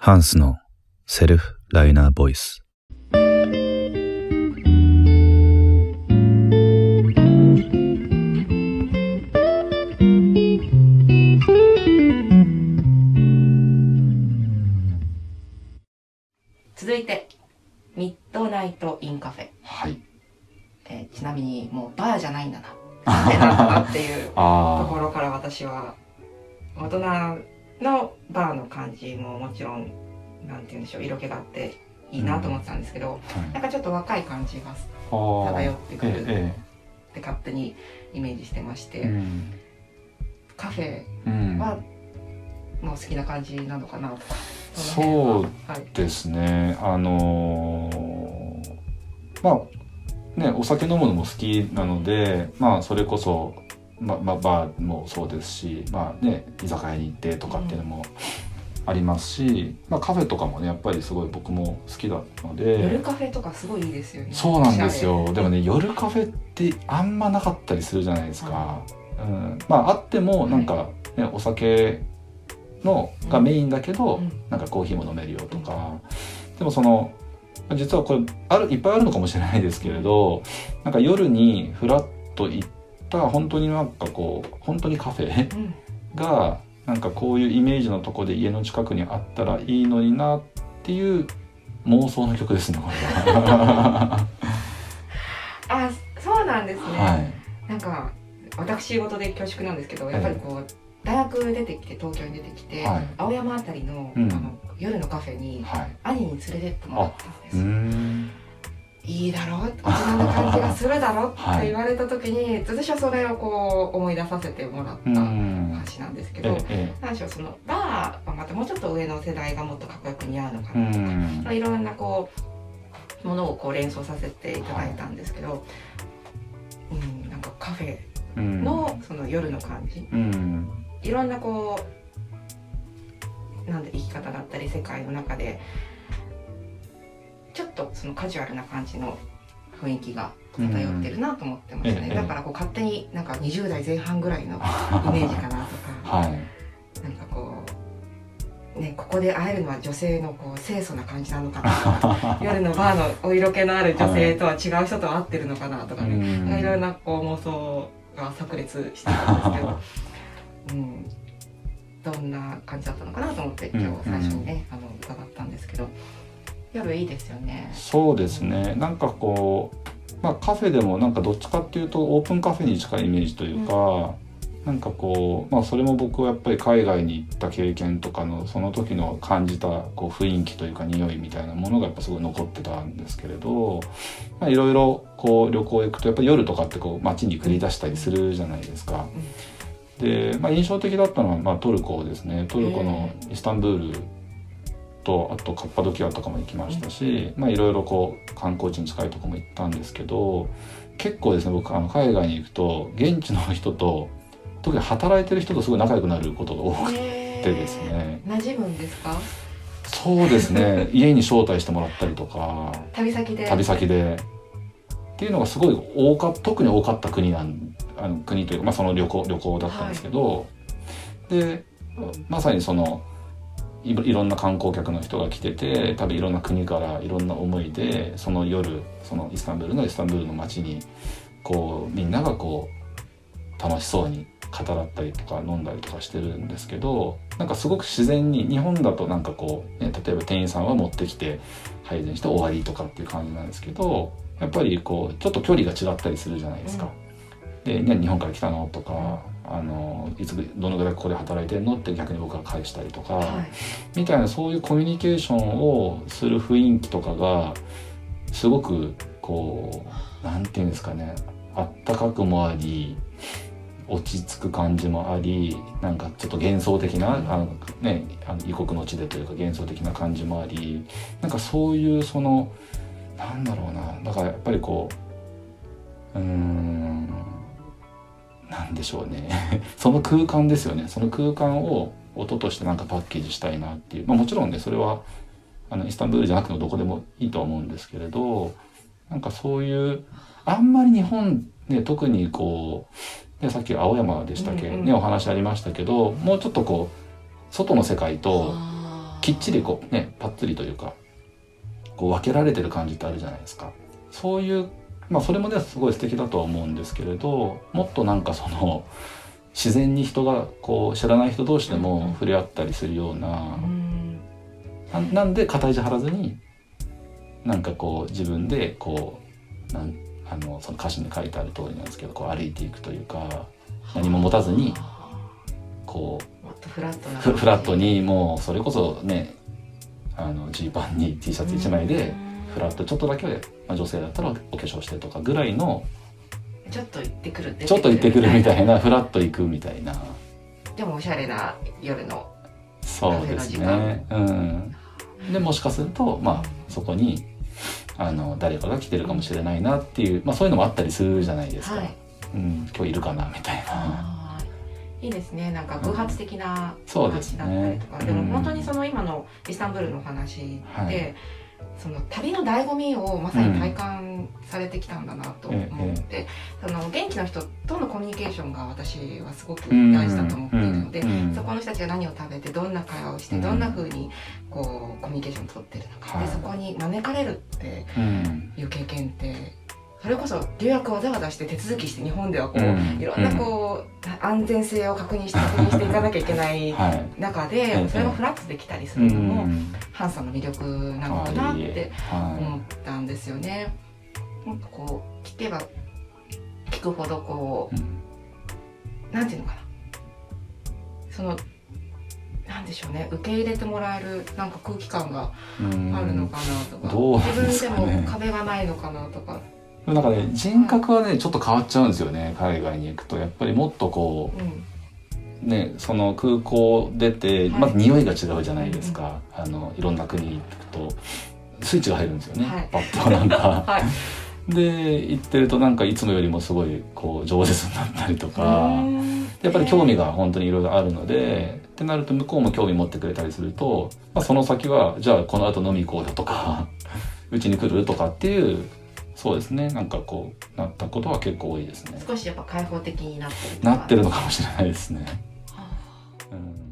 ハンスのセルフライナーボイス。続いて、ミッドナイトインカフェ。はい。えーちなみに、もうバーじゃないんだな。カフェなんだなっていうとあころから私は、大人のバーの感じももちろん、なんて言うんでしょう、色気があっていいなと思ってたんですけど、あ。はいなんかちょっと若い感じが漂ってくるえって勝手にイメージしてまして、カフェうんはもう好きな感じなのかなとか。そうの辺ははい。ですねあのーまあねお酒飲むのも好きなのでまあそれこそままあバーもそうですしまあね居酒屋に行ってとかっていうのもありますし、まあカフェとかもねやっぱりすごい僕も好きだったので。夜カフェとかすごいいいですよね。そうなんですよ。でもね夜カフェってあんまなかったりするじゃないですか、うん、まああってもなんか、ねお酒のがメインだけど、うん。なんかコーヒーも飲めるよとか、でもその実はこれあるいっぱいあるのかもしれないですけれどなんか夜にフラッと行った本当になんかこう本当にカフェうん。がなんかこういうイメージのとこで家の近くにあったらいいのになっていう妄想の曲ですねこれは。あ、そうなんですね。はい。なんか私事で恐縮なんですけどやっぱりこう、大学出てきて東京に出てきて、はい。青山あたりの,、うん。あの夜のカフェにはい。兄に連れてってもらったんでするだろ？って言われた時に、私はそれをこう思い出させてもらった話なんですけど、ええ何でしょうそのバーはまたもうちょっと上の世代がもっとかっこよく似合うのかうなとか、ん。まあいろんなこうものをこう連想させていただいたんですけど、うん、なんかカフェうん。のその夜の感じ。うん。いろんなこうなんで生き方だったり世界の中でちょっとそのカジュアルな感じの雰囲気が漂ってるなと思ってましたね、うん。ええだからこう勝手になんか20代前半ぐらいの イメージかなとか。はい。なんかこうねここで会えるのは女性のこう清楚な感じなのかなとか 夜のバーのお色気のある女性とは違う人と会ってるのかなとかね、うんいろいろなこう妄想が炸裂してたんですけど、うん、どんな感じだったのかなと思って今日最初にね、あの伺ったんですけど夜いいですよね。そうですね。なんかこうまあカフェでもなんかどっちかっていうとオープンカフェに近いイメージというか、なんかこうまあそれも僕はやっぱり海外に行った経験とかのその時の感じたこう雰囲気というか匂いみたいなものがやっぱすごい残ってたんですけれどまあいろいろこう旅行行くとやっぱり夜とかってこう街に繰り出したりするじゃないですか。で、まあ、印象的だったのは、まあ、トルコですね。トルコのイスタンブールとあとカッパドキアとかも行きましたし、まあいろいろこう観光地に近いとこも行ったんですけど結構ですね僕あの海外に行くと現地の人と特に働いてる人とすごい仲良くなることが多くてですね。馴染むんですか？そうですね。家に招待してもらったりとか旅先で。旅先で。っていうのがすごい多か特に多かった国なんあの国というか、まあ、その旅行旅行だったんですけど、でまさにそのいいろんな観光客の人が来てて多分いろんな国からいろんな思いでその夜そのイスタンブールのイスタンブールの街にこうみんながこう楽しそうに語らったりとか飲んだりとかしてるんですけどなんかすごく自然に日本だとなんかこう、ね、例えば店員さんは持ってきて配膳して終わりとかっていう感じなんですけどやっぱりこうちょっと距離が違ったりするじゃないですか。で、ね、日本から来たの？とか、あのいつどのぐらいここで働いてんの？って逆に僕が返したりとか、はい。みたいなそういうコミュニケーションをする雰囲気とかがすごくこうなんていうんですかねあったかくもあり落ち着く感じもありなんかちょっと幻想的な、あのねあの異国の地でというか幻想的な感じもありなんかそういうそのなんだろうなだからやっぱりこううーんなんでしょうね。その空間ですよね。その空間を音としてなんかパッケージしたいなっていう、まあ、もちろんねそれはあのイスタンブールじゃなくてもどこでもいいとは思うんですけれどなんかそういうあんまり日本ね特にこう、ね、さっき青山でしたっけ、うんうんねお話ありましたけどもうちょっとこう外の世界とあきっちりこうねパッツリというかこう分けられてる感じってあるじゃないですか。そういうまあそれもねすごい素敵だとは思うんですけれどもっとなんかその自然に人がこう知らない人同士でも触れ合ったりするようなうん。ななんで肩肘張らずになんかこう自分でこうなんあのその歌詞に書いてある通りなんですけどこう歩いていくというか何も持たずにこうもっとフラットなフフラットにもうそれこそねあのジーパンに T シャツ1枚でフラットちょっとだけ、まあ、女性だったらお化粧してとかぐらいのちょっと行ってくるちょっと行ってくるみたいななフラッと行くみたいな。でもおしゃれな夜のそうですね。うん。でもしかするとまあそこにあの誰かが来てるかもしれないなっていう、まあ、そういうのもあったりするじゃないですか、はい。うん、今日いるかなみたいな。いいですね。なんか偶発的な話だったりとか、ねでも本当にうんその今のイスタンブールのお話で、はいその旅の醍醐味をまさに体感されてきたんだなと思って、その現地の人とのコミュニケーションが私はすごく大事だと思っているので、うんうんそこの人たちが何を食べてどんな会話をして、うん。どんな風にこうコミュニケーションを取ってるのか、はい。でそこに招かれるってうんいう経験ってそれこそ留学わざわざして手続きして日本ではこう、うんいろんなこう、安全性を確認して確認していかなきゃいけない はい。中ええでそれがフラットできたりすうるのも、ん。ハンさんの魅力なのかなっては思ったんですよね。なんかこう聞けば聞くほどこい、うん。うなんていうのかな。そのなんでしょうね。受け入れてもらえるなんか空気感がうん。あるのかなとか、自分でも壁がないのかなとか、なんかね人格はねちょっと変わっちゃうんですよね海外に行くと。やっぱりもっとこうん、うねその空港出て、はい。まず匂いが違うじゃないですか、あのいろんな国に行くと。スイッチが入るんですよね、はい。パッとなんか。はい。で行ってるとなんかいつもよりもすごいこう上手になったりとか。やっぱり興味が本当にいろいろあるのでってなると向こうも興味持ってくれたりすると、まあ、その先はじゃあこの後飲み行こうよとか うちに来るとかっていうそうですね。なんかこうなったことは結構多いですね。少しやっぱ開放的になってるなってるのかもしれないですね、はあ、うん。